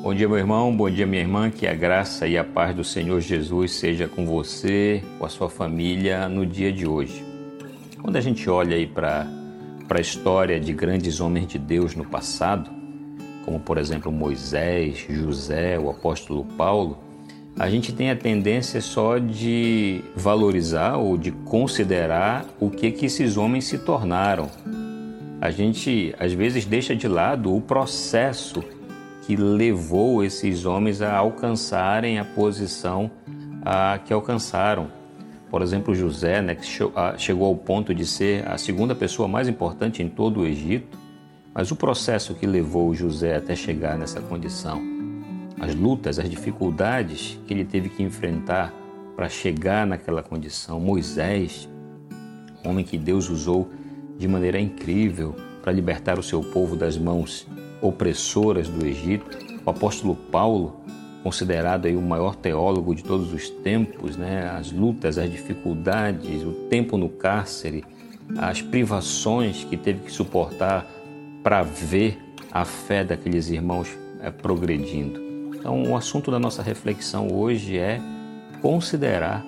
Bom dia, meu irmão, bom dia, minha irmã. Que a graça e a paz do Senhor Jesus seja com você, com a sua família no dia de hoje. Quando a gente olha aí para a história de grandes homens de Deus no passado, como por exemplo Moisés, José, o apóstolo Paulo, a gente tem a tendência só de valorizar ou de considerar o que que esses homens se tornaram. A gente às vezes deixa de lado o processo que levou esses homens a alcançarem a posição a, que alcançaram. Por exemplo, José, né, que chegou ao ponto de ser a segunda pessoa mais importante em todo o Egito, mas o processo que levou José até chegar nessa condição, as lutas, as dificuldades que ele teve que enfrentar para chegar naquela condição. Moisés, homem que Deus usou de maneira incrível para libertar o seu povo das mãos opressoras do Egito. O apóstolo Paulo, considerado aí o maior teólogo de todos os tempos, né? as lutas, as dificuldades, o tempo no cárcere, as privações que teve que suportar para ver a fé daqueles irmãos é, progredindo. Então, o assunto da nossa reflexão hoje é considerar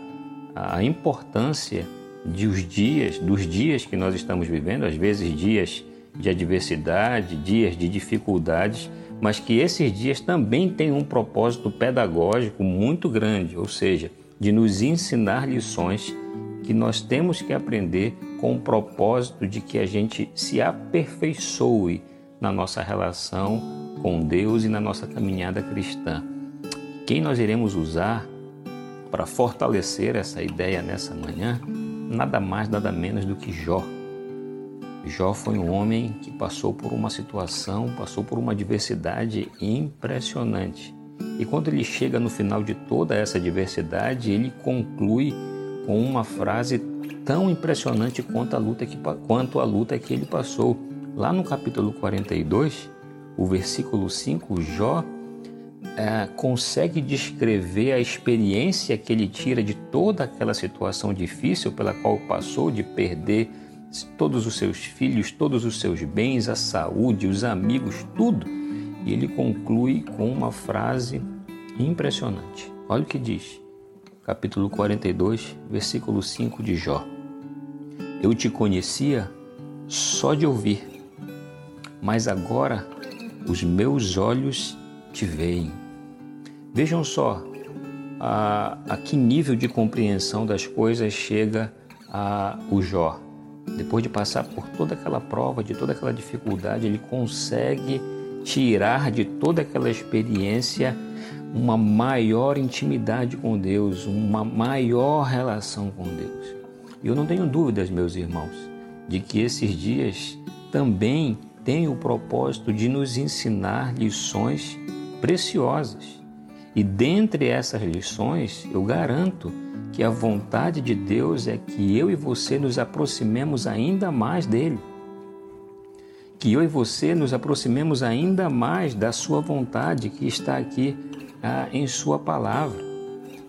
a importância de os dias, dos dias que nós estamos vivendo, às vezes dias de adversidade, dias de dificuldades, mas que esses dias também têm um propósito pedagógico muito grande, ou seja, de nos ensinar lições que nós temos que aprender com o propósito de que a gente se aperfeiçoe na nossa relação com Deus e na nossa caminhada cristã. Quem nós iremos usar para fortalecer essa ideia nessa manhã? Nada mais, nada menos do que Jó. Jó foi um homem que passou por uma situação, passou por uma diversidade impressionante. E quando ele chega no final de toda essa diversidade, ele conclui com uma frase tão impressionante quanto a luta que, quanto a luta que ele passou. Lá no capítulo 42, o versículo 5, Jó é, consegue descrever a experiência que ele tira de toda aquela situação difícil pela qual passou, de perder todos os seus filhos, todos os seus bens, a saúde, os amigos, tudo. E ele conclui com uma frase impressionante. Olha o que diz, capítulo 42, versículo 5 de Jó. Eu te conhecia só de ouvir, mas agora os meus olhos te veem. Vejam só a, a que nível de compreensão das coisas chega a o Jó depois de passar por toda aquela prova, de toda aquela dificuldade, ele consegue tirar de toda aquela experiência uma maior intimidade com Deus, uma maior relação com Deus. E eu não tenho dúvidas, meus irmãos, de que esses dias também têm o propósito de nos ensinar lições preciosas. E dentre essas lições, eu garanto que a vontade de Deus é que eu e você nos aproximemos ainda mais dele. Que eu e você nos aproximemos ainda mais da Sua vontade que está aqui ah, em Sua palavra.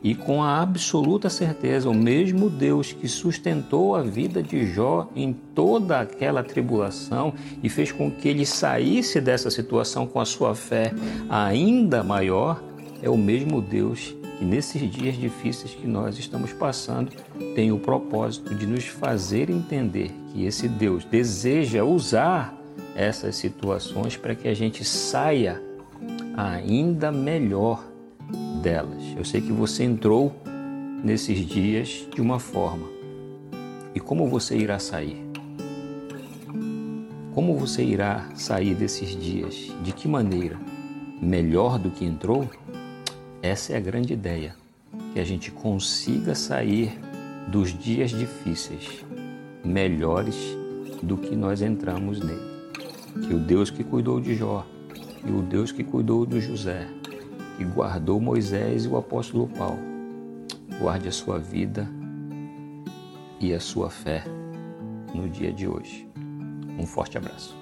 E com a absoluta certeza, o mesmo Deus que sustentou a vida de Jó em toda aquela tribulação e fez com que ele saísse dessa situação com a sua fé ainda maior, é o mesmo Deus que nesses dias difíceis que nós estamos passando, tem o propósito de nos fazer entender que esse Deus deseja usar essas situações para que a gente saia ainda melhor delas. Eu sei que você entrou nesses dias de uma forma. E como você irá sair? Como você irá sair desses dias? De que maneira? Melhor do que entrou? Essa é a grande ideia, que a gente consiga sair dos dias difíceis melhores do que nós entramos nele. Que o Deus que cuidou de Jó, e o Deus que cuidou de José, que guardou Moisés e o apóstolo Paulo, guarde a sua vida e a sua fé no dia de hoje. Um forte abraço.